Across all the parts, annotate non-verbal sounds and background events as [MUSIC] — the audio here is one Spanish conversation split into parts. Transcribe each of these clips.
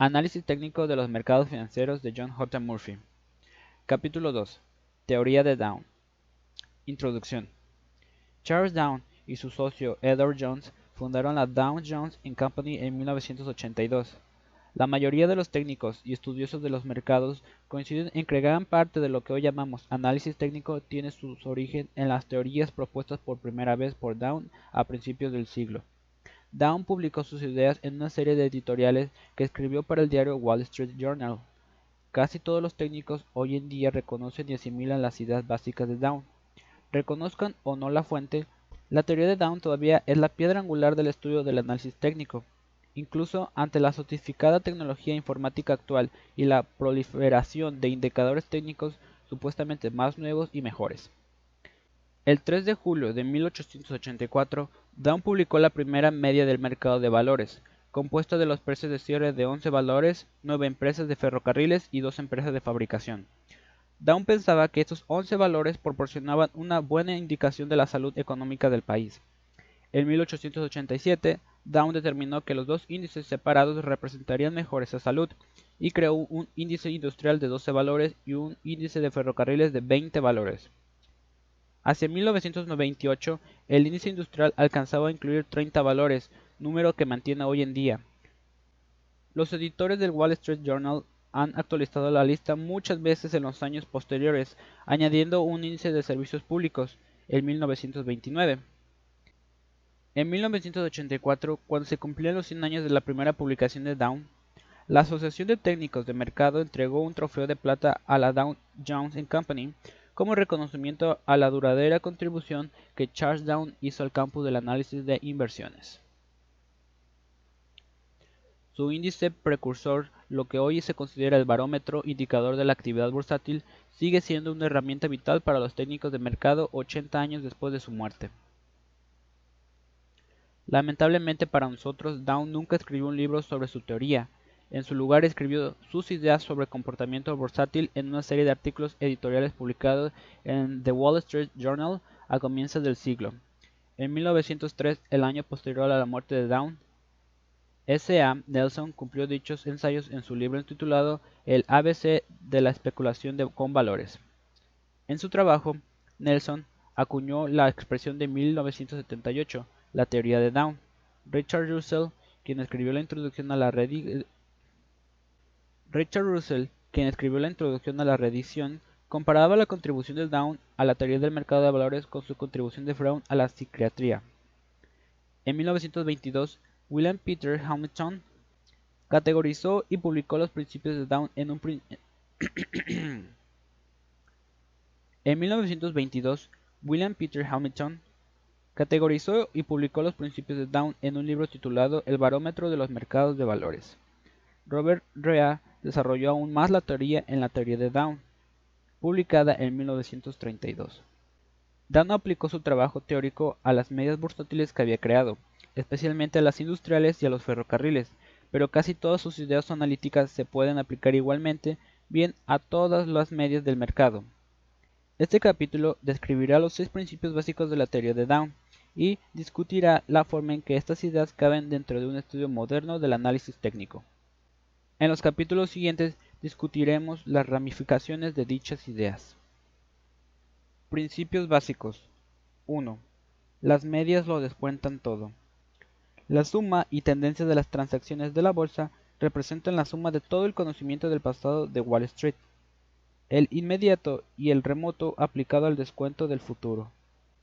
Análisis técnico de los mercados financieros de John J. Murphy. Capítulo 2. Teoría de Down. Introducción. Charles Down y su socio Edward Jones fundaron la Dow Jones Company en 1982. La mayoría de los técnicos y estudiosos de los mercados coinciden en que gran parte de lo que hoy llamamos análisis técnico tiene su origen en las teorías propuestas por primera vez por Down a principios del siglo. Down publicó sus ideas en una serie de editoriales que escribió para el diario Wall Street Journal. Casi todos los técnicos hoy en día reconocen y asimilan las ideas básicas de Down. Reconozcan o no la fuente, la teoría de Down todavía es la piedra angular del estudio del análisis técnico, incluso ante la sofisticada tecnología informática actual y la proliferación de indicadores técnicos supuestamente más nuevos y mejores. El 3 de julio de 1884, Down publicó la primera media del mercado de valores, compuesta de los precios de cierre de 11 valores, 9 empresas de ferrocarriles y 2 empresas de fabricación. Down pensaba que estos 11 valores proporcionaban una buena indicación de la salud económica del país. En 1887, Down determinó que los dos índices separados representarían mejor esa salud y creó un índice industrial de 12 valores y un índice de ferrocarriles de 20 valores. Hacia 1998, el índice industrial alcanzaba a incluir 30 valores, número que mantiene hoy en día. Los editores del Wall Street Journal han actualizado la lista muchas veces en los años posteriores, añadiendo un índice de servicios públicos, en 1929. En 1984, cuando se cumplían los 100 años de la primera publicación de Down, la Asociación de Técnicos de Mercado entregó un trofeo de plata a la Dow Jones Company como reconocimiento a la duradera contribución que Charles Down hizo al campo del análisis de inversiones. Su índice precursor, lo que hoy se considera el barómetro indicador de la actividad bursátil, sigue siendo una herramienta vital para los técnicos de mercado 80 años después de su muerte. Lamentablemente para nosotros, Down nunca escribió un libro sobre su teoría, en su lugar escribió sus ideas sobre comportamiento bursátil en una serie de artículos editoriales publicados en The Wall Street Journal a comienzos del siglo. En 1903, el año posterior a la muerte de Down, S. A. Nelson cumplió dichos ensayos en su libro intitulado El ABC de la especulación con valores. En su trabajo, Nelson acuñó la expresión de 1978, la teoría de Down. Richard Russell, quien escribió la introducción a la, Richard Russell, quien escribió la introducción a la reedición, comparaba la contribución de Down a la teoría del mercado de valores con su contribución de Brown a la psiquiatría. En 1922, William Peter Hamilton categorizó y publicó los principios de Down en un [COUGHS] En 1922, William Peter Hamilton categorizó y publicó los principios de Down en un libro titulado El barómetro de los mercados de valores. Robert Rea desarrolló aún más la teoría en la teoría de Down, publicada en 1932. Down aplicó su trabajo teórico a las medias bursátiles que había creado, especialmente a las industriales y a los ferrocarriles, pero casi todas sus ideas analíticas se pueden aplicar igualmente bien a todas las medias del mercado. Este capítulo describirá los seis principios básicos de la teoría de Down y discutirá la forma en que estas ideas caben dentro de un estudio moderno del análisis técnico. En los capítulos siguientes discutiremos las ramificaciones de dichas ideas. Principios básicos 1. Las medias lo descuentan todo. La suma y tendencia de las transacciones de la bolsa representan la suma de todo el conocimiento del pasado de Wall Street, el inmediato y el remoto aplicado al descuento del futuro.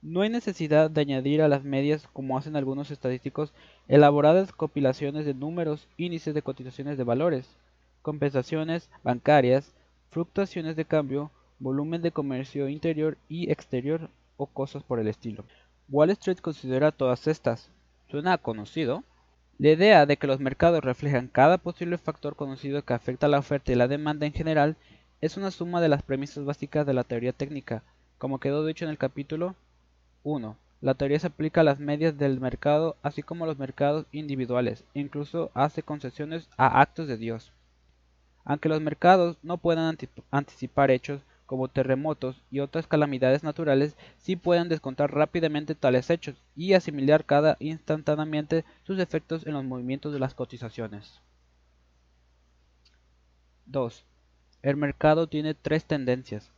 No hay necesidad de añadir a las medias, como hacen algunos estadísticos, elaboradas compilaciones de números, índices de cotizaciones de valores, compensaciones bancarias, fluctuaciones de cambio, volumen de comercio interior y exterior o cosas por el estilo. Wall Street considera todas estas. ¿Suena conocido? La idea de que los mercados reflejan cada posible factor conocido que afecta a la oferta y la demanda en general es una suma de las premisas básicas de la teoría técnica, como quedó dicho en el capítulo 1. La teoría se aplica a las medias del mercado así como a los mercados individuales, e incluso hace concesiones a actos de Dios. Aunque los mercados no puedan anticipar hechos como terremotos y otras calamidades naturales, sí pueden descontar rápidamente tales hechos y asimilar cada instantáneamente sus efectos en los movimientos de las cotizaciones. 2. El mercado tiene tres tendencias.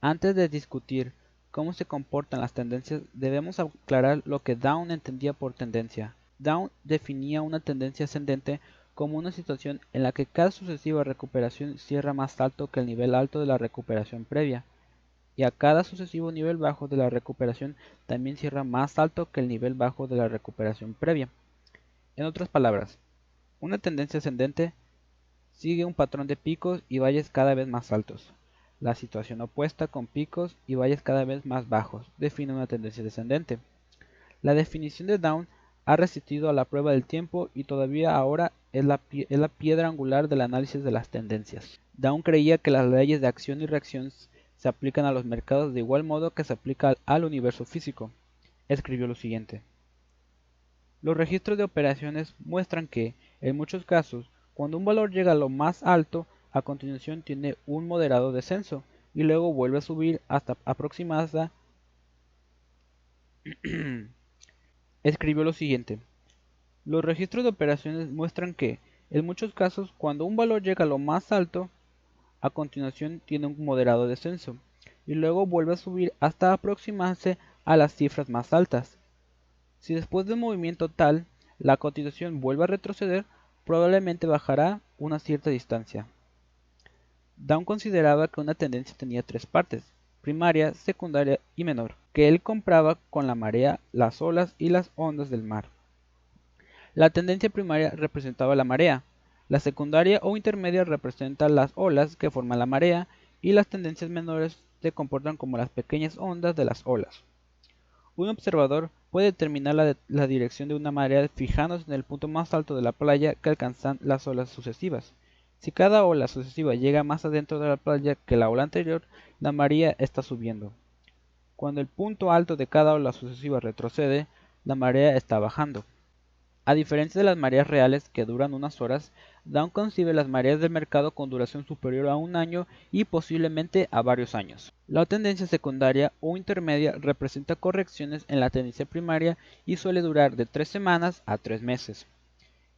Antes de discutir cómo se comportan las tendencias, debemos aclarar lo que Down entendía por tendencia. Down definía una tendencia ascendente como una situación en la que cada sucesiva recuperación cierra más alto que el nivel alto de la recuperación previa, y a cada sucesivo nivel bajo de la recuperación también cierra más alto que el nivel bajo de la recuperación previa. En otras palabras, una tendencia ascendente sigue un patrón de picos y valles cada vez más altos. La situación opuesta con picos y valles cada vez más bajos define una tendencia descendente. La definición de Down ha resistido a la prueba del tiempo y todavía ahora es la, piedra angular del análisis de las tendencias. Down creía que las leyes de acción y reacción se aplican a los mercados de igual modo que se aplica al universo físico. Escribió lo siguiente. Los registros de operaciones muestran que, en muchos casos, cuando un valor llega a lo más alto, a continuación tiene un moderado descenso y luego vuelve a subir hasta aproximarse. [CLEARS THROAT] Escribió lo siguiente. Los registros de operaciones muestran que, en muchos casos, cuando un valor llega a lo más alto, a continuación tiene un moderado descenso y luego vuelve a subir hasta aproximarse a las cifras más altas. Si después de un movimiento tal, la continuación vuelve a retroceder, probablemente bajará una cierta distancia. Down consideraba que una tendencia tenía tres partes, primaria, secundaria y menor, que él compraba con la marea, las olas y las ondas del mar. La tendencia primaria representaba la marea, la secundaria o intermedia representa las olas que forman la marea y las tendencias menores se comportan como las pequeñas ondas de las olas. Un observador puede determinar la, la, dirección de una marea fijándose en el punto más alto de la playa que alcanzan las olas sucesivas. Si cada ola sucesiva llega más adentro de la playa que la ola anterior, la marea está subiendo. Cuando el punto alto de cada ola sucesiva retrocede, la marea está bajando. A diferencia de las mareas reales que duran unas horas, Down concibe las mareas del mercado con duración superior a un año y posiblemente a varios años. La tendencia secundaria o intermedia representa correcciones en la tendencia primaria y suele durar de tres semanas a tres meses.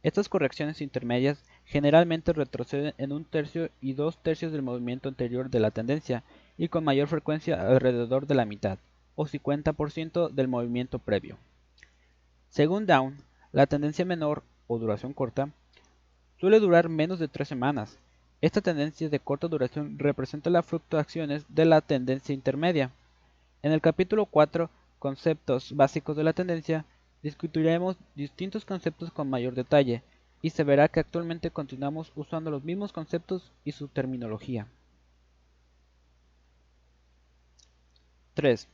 Estas correcciones intermedias generalmente retroceden en un tercio y dos tercios del movimiento anterior de la tendencia y con mayor frecuencia alrededor de la mitad o 50% del movimiento previo. Según Down, la tendencia menor o duración corta suele durar menos de tres semanas. Esta tendencia de corta duración representa las fluctuaciones de la tendencia intermedia. En el capítulo 4, Conceptos básicos de la tendencia, discutiremos distintos conceptos con mayor detalle, y se verá que actualmente continuamos usando los mismos conceptos y su terminología. 3.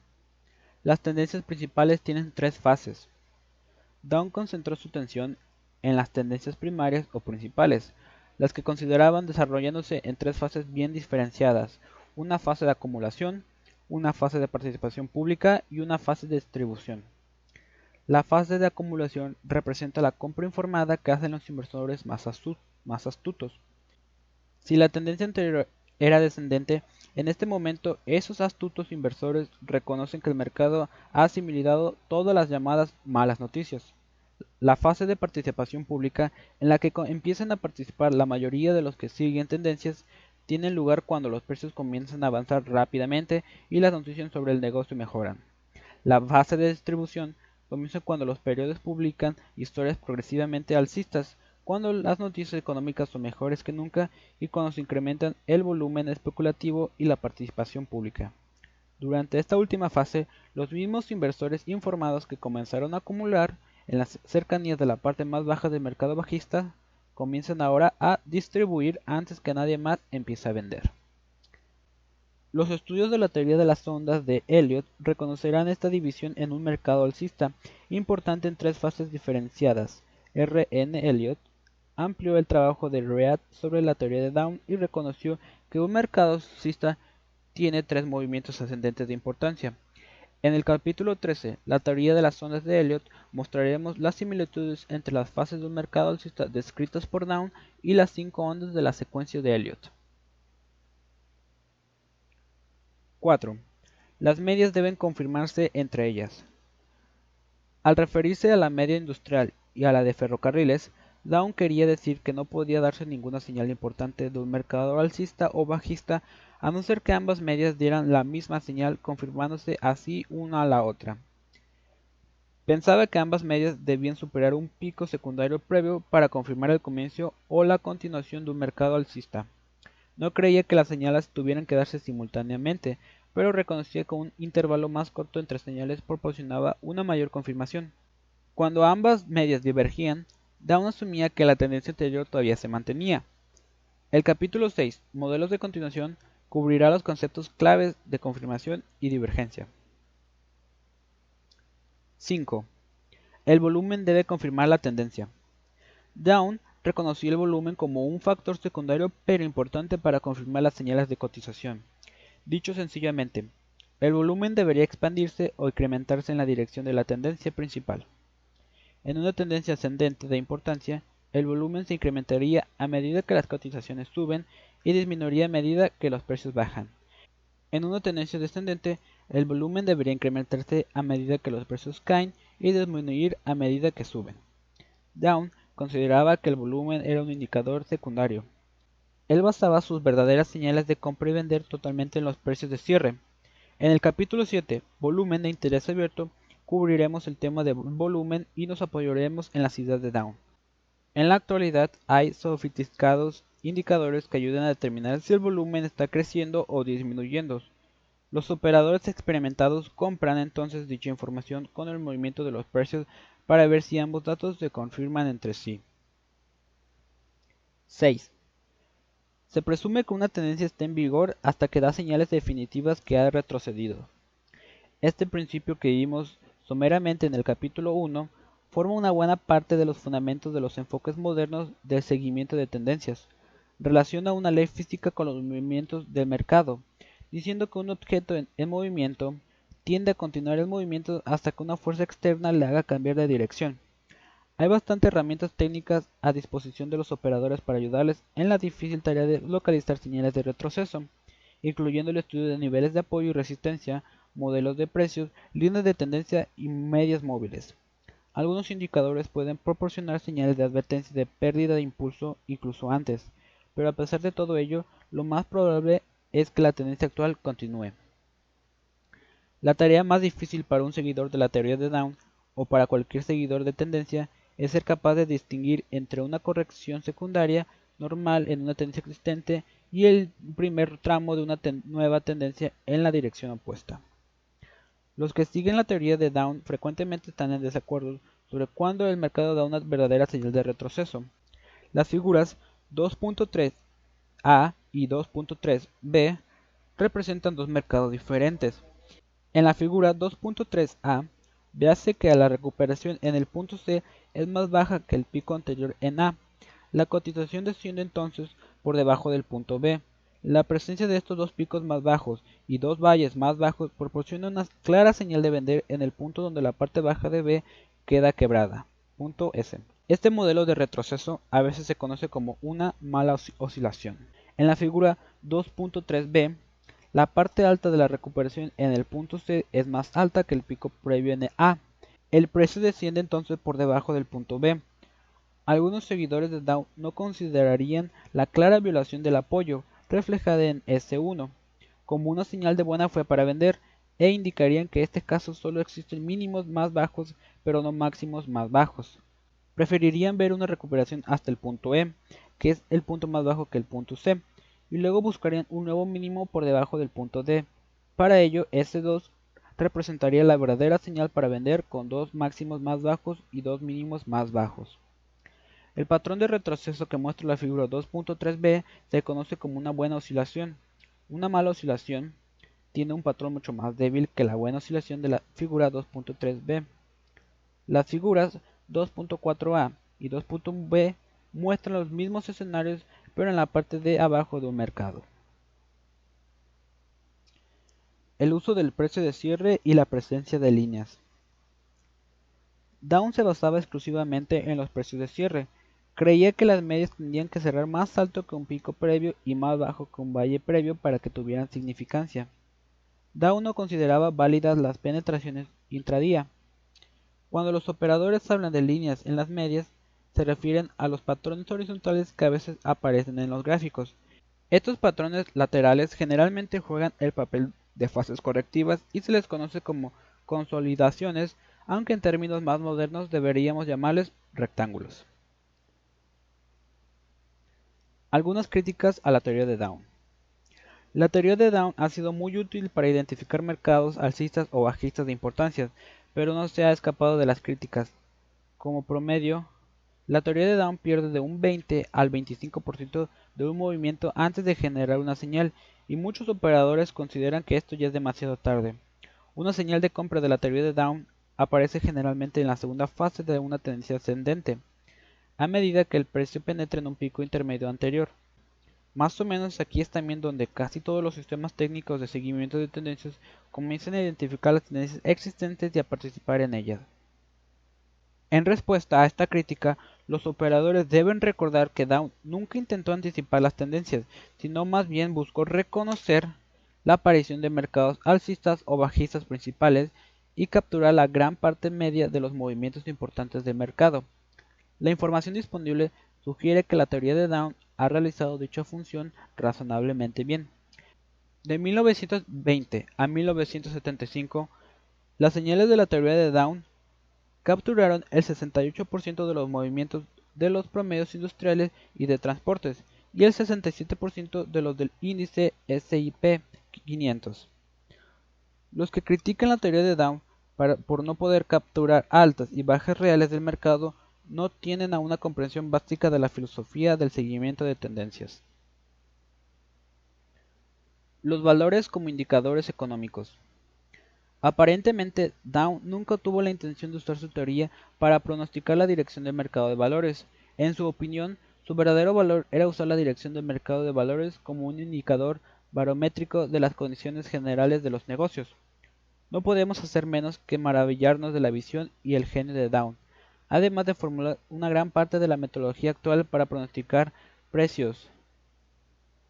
Las tendencias principales tienen tres fases. Down concentró su atención en las tendencias primarias o principales, las que consideraban desarrollándose en tres fases bien diferenciadas, una fase de acumulación, una fase de participación pública y una fase de distribución. La fase de acumulación representa la compra informada que hacen los inversores más, astutos. Si la tendencia anterior era descendente, en este momento esos astutos inversores reconocen que el mercado ha asimilado todas las llamadas malas noticias. La fase de participación pública, en la que empiezan a participar la mayoría de los que siguen tendencias, tiene lugar cuando los precios comienzan a avanzar rápidamente y las noticias sobre el negocio mejoran. La fase de distribución comienza cuando los periódicos publican historias progresivamente alcistas, cuando las noticias económicas son mejores que nunca y cuando se incrementan el volumen especulativo y la participación pública. Durante esta última fase, los mismos inversores informados que comenzaron a acumular en las cercanías de la parte más baja del mercado bajista comienzan ahora a distribuir antes que nadie más empiece a vender. Los estudios de la teoría de las ondas de Elliot reconocerán esta división en un mercado alcista importante en tres fases diferenciadas. R. N. Elliot amplió el trabajo de Read sobre la teoría de Down y reconoció que un mercado alcista tiene tres movimientos ascendentes de importancia. En el capítulo 13, la teoría de las ondas de Elliot, mostraremos las similitudes entre las fases de un mercado alcista descritas por Down y las cinco ondas de la secuencia de Elliot. 4. Las medias deben confirmarse entre ellas. Al referirse a la media industrial y a la de ferrocarriles, Down quería decir que no podía darse ninguna señal importante de un mercado alcista o bajista a no ser que ambas medias dieran la misma señal confirmándose así una a la otra. Pensaba que ambas medias debían superar un pico secundario previo para confirmar el comienzo o la continuación de un mercado alcista. No creía que las señales tuvieran que darse simultáneamente, pero reconocía que un intervalo más corto entre señales proporcionaba una mayor confirmación. Cuando ambas medias divergían, Down asumía que la tendencia anterior todavía se mantenía. El capítulo 6, Modelos de continuación, cubrirá los conceptos claves de confirmación y divergencia. 5. El volumen debe confirmar la tendencia. Down reconoció el volumen como un factor secundario pero importante para confirmar las señales de cotización. Dicho sencillamente, el volumen debería expandirse o incrementarse en la dirección de la tendencia principal. En una tendencia ascendente de importancia, el volumen se incrementaría a medida que las cotizaciones suben y disminuiría a medida que los precios bajan. En una tendencia descendente, el volumen debería incrementarse a medida que los precios caen y disminuir a medida que suben. Down consideraba que el volumen era un indicador secundario. Él basaba sus verdaderas señales de compra y vender totalmente en los precios de cierre. En el capítulo 7, volumen de interés abierto, cubriremos el tema de volumen y nos apoyaremos en las ideas de Down. En la actualidad hay sofisticados indicadores que ayudan a determinar si el volumen está creciendo o disminuyendo. Los operadores experimentados compran entonces dicha información con el movimiento de los precios para ver si ambos datos se confirman entre sí. 6. Se presume que una tendencia está en vigor hasta que da señales definitivas que ha retrocedido. Este principio que vimos someramente en el capítulo 1 forma una buena parte de los fundamentos de los enfoques modernos del seguimiento de tendencias. Relaciona una ley física con los movimientos del mercado, diciendo que un objeto en, movimiento tiende a continuar el movimiento hasta que una fuerza externa le haga cambiar de dirección. Hay bastantes herramientas técnicas a disposición de los operadores para ayudarles en la difícil tarea de localizar señales de retroceso, incluyendo el estudio de niveles de apoyo y resistencia, modelos de precios, líneas de tendencia y medias móviles. Algunos indicadores pueden proporcionar señales de advertencia de pérdida de impulso incluso antes, pero a pesar de todo ello, lo más probable es que la tendencia actual continúe. La tarea más difícil para un seguidor de la teoría de Down o para cualquier seguidor de tendencia es ser capaz de distinguir entre una corrección secundaria normal en una tendencia existente y el primer tramo de una nueva tendencia en la dirección opuesta. Los que siguen la teoría de Down frecuentemente están en desacuerdo sobre cuándo el mercado da una verdadera señal de retroceso. Las figuras 2.3a y 2.3b representan dos mercados diferentes. En la figura 2.3a, véase que la recuperación en el punto C es más baja que el pico anterior en A. La cotización desciende entonces por debajo del punto B. La presencia de estos dos picos más bajos y dos valles más bajos proporciona una clara señal de vender en el punto donde la parte baja de B queda quebrada. Punto S. Este modelo de retroceso a veces se conoce como una mala oscilación. En la figura 2.3b, la parte alta de la recuperación en el punto C es más alta que el pico previo en A. El precio desciende entonces por debajo del punto B. Algunos seguidores de Dow no considerarían la clara violación del apoyo reflejada en S1 como una señal de buena fe para vender e indicarían que en este caso solo existen mínimos más bajos pero no máximos más bajos. Preferirían ver una recuperación hasta el punto E, que es el punto más bajo que el punto C, y luego buscarían un nuevo mínimo por debajo del punto D. Para ello, S2 representaría la verdadera señal para vender con dos máximos más bajos y dos mínimos más bajos. El patrón de retroceso que muestra la figura 2.3b se conoce como una buena oscilación. Una mala oscilación tiene un patrón mucho más débil que la buena oscilación de la figura 2.3b. Las figuras 2.4a y 2.b muestran los mismos escenarios pero en la parte de abajo de un mercado. El uso del precio de cierre y la presencia de líneas. Down se basaba exclusivamente en los precios de cierre. Creía que las medias tendrían que cerrar más alto que un pico previo y más bajo que un valle previo para que tuvieran significancia. Down no consideraba válidas las penetraciones intradía. Cuando los operadores hablan de líneas en las medias, se refieren a los patrones horizontales que a veces aparecen en los gráficos. Estos patrones laterales generalmente juegan el papel de fases correctivas y se les conoce como consolidaciones, aunque en términos más modernos deberíamos llamarles rectángulos. Algunas críticas a la teoría de Down. La teoría de Down ha sido muy útil para identificar mercados alcistas o bajistas de importancia, pero no se ha escapado de las críticas. Como promedio, la teoría de Down pierde de un 20 al 25% de un movimiento antes de generar una señal, y muchos operadores consideran que esto ya es demasiado tarde. Una señal de compra de la teoría de Down aparece generalmente en la segunda fase de una tendencia ascendente, a medida que el precio penetra en un pico intermedio anterior. Más o menos aquí es también donde casi todos los sistemas técnicos de seguimiento de tendencias comienzan a identificar las tendencias existentes y a participar en ellas. En respuesta a esta crítica, los operadores deben recordar que Down nunca intentó anticipar las tendencias, sino más bien buscó reconocer la aparición de mercados alcistas o bajistas principales y capturar la gran parte media de los movimientos importantes del mercado. La información disponible sugiere que la teoría de Down ha realizado dicha función razonablemente bien. De 1920 a 1975, las señales de la teoría de Down capturaron el 68% de los movimientos de los promedios industriales y de transportes y el 67% de los del índice SIP 500. Los que critican la teoría de Down por no poder capturar altas y bajas reales del mercado no tienen a una comprensión básica de la filosofía del seguimiento de tendencias. Los valores como indicadores económicos. Aparentemente, Down nunca tuvo la intención de usar su teoría para pronosticar la dirección del mercado de valores. En su opinión, su verdadero valor era usar la dirección del mercado de valores como un indicador barométrico de las condiciones generales de los negocios. No podemos hacer menos que maravillarnos de la visión y el genio de Down, además de formular una gran parte de la metodología actual para pronosticar precios.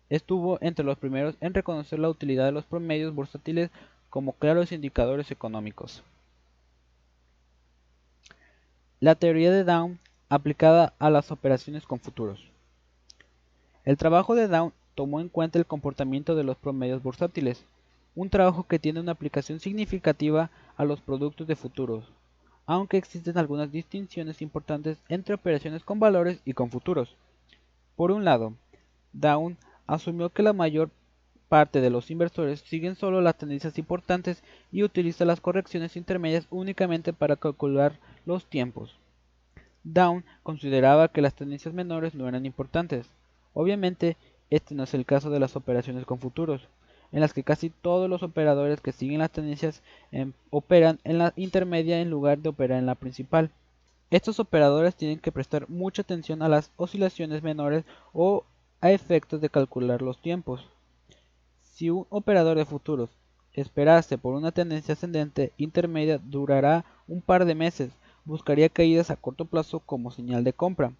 Estuvo entre los primeros en reconocer la utilidad de los promedios bursátiles como claros indicadores económicos. La teoría de Down aplicada a las operaciones con futuros. El trabajo de Down tomó en cuenta el comportamiento de los promedios bursátiles, un trabajo que tiene una aplicación significativa a los productos de futuros, aunque existen algunas distinciones importantes entre operaciones con valores y con futuros. Por un lado, Down asumió que la mayor parte de los inversores siguen solo las tendencias importantes y utiliza las correcciones intermedias únicamente para calcular los tiempos. Down consideraba que las tendencias menores no eran importantes. Obviamente, este no es el caso de las operaciones con futuros en las que casi todos los operadores que siguen las tendencias em, operan en la intermedia en lugar de operar en la principal. Estos operadores tienen que prestar mucha atención a las oscilaciones menores o a efectos de calcular los tiempos. Si un operador de futuros esperase por una tendencia ascendente intermedia durará un par de meses, buscaría caídas a corto plazo como señal de compra.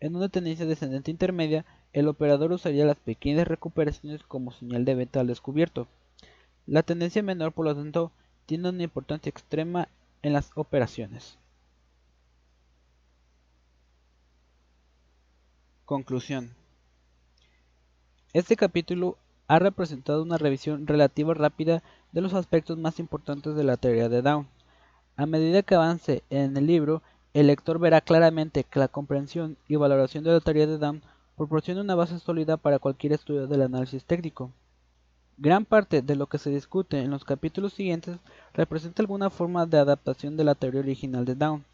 En una tendencia descendente intermedia, el operador usaría las pequeñas recuperaciones como señal de venta al descubierto. La tendencia menor, por lo tanto, tiene una importancia extrema en las operaciones. Conclusión. Este capítulo ha representado una revisión relativa rápida de los aspectos más importantes de la teoría de Down. A medida que avance en el libro, el lector verá claramente que la comprensión y valoración de la teoría de Down proporciona una base sólida para cualquier estudio del análisis técnico. Gran parte de lo que se discute en los capítulos siguientes representa alguna forma de adaptación de la teoría original de Down.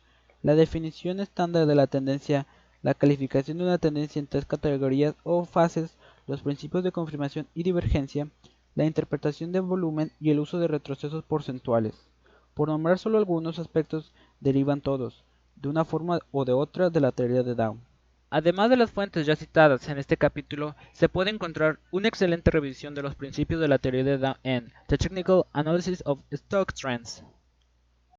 La definición estándar de la tendencia, la calificación de una tendencia en tres categorías o fases, los principios de confirmación y divergencia, la interpretación de volumen y el uso de retrocesos porcentuales. Por nombrar solo algunos aspectos, derivan todos, de una forma o de otra, de la teoría de Down. Además de las fuentes ya citadas en este capítulo, se puede encontrar una excelente revisión de los principios de la teoría de Down en The Technical Analysis of Stock Trends.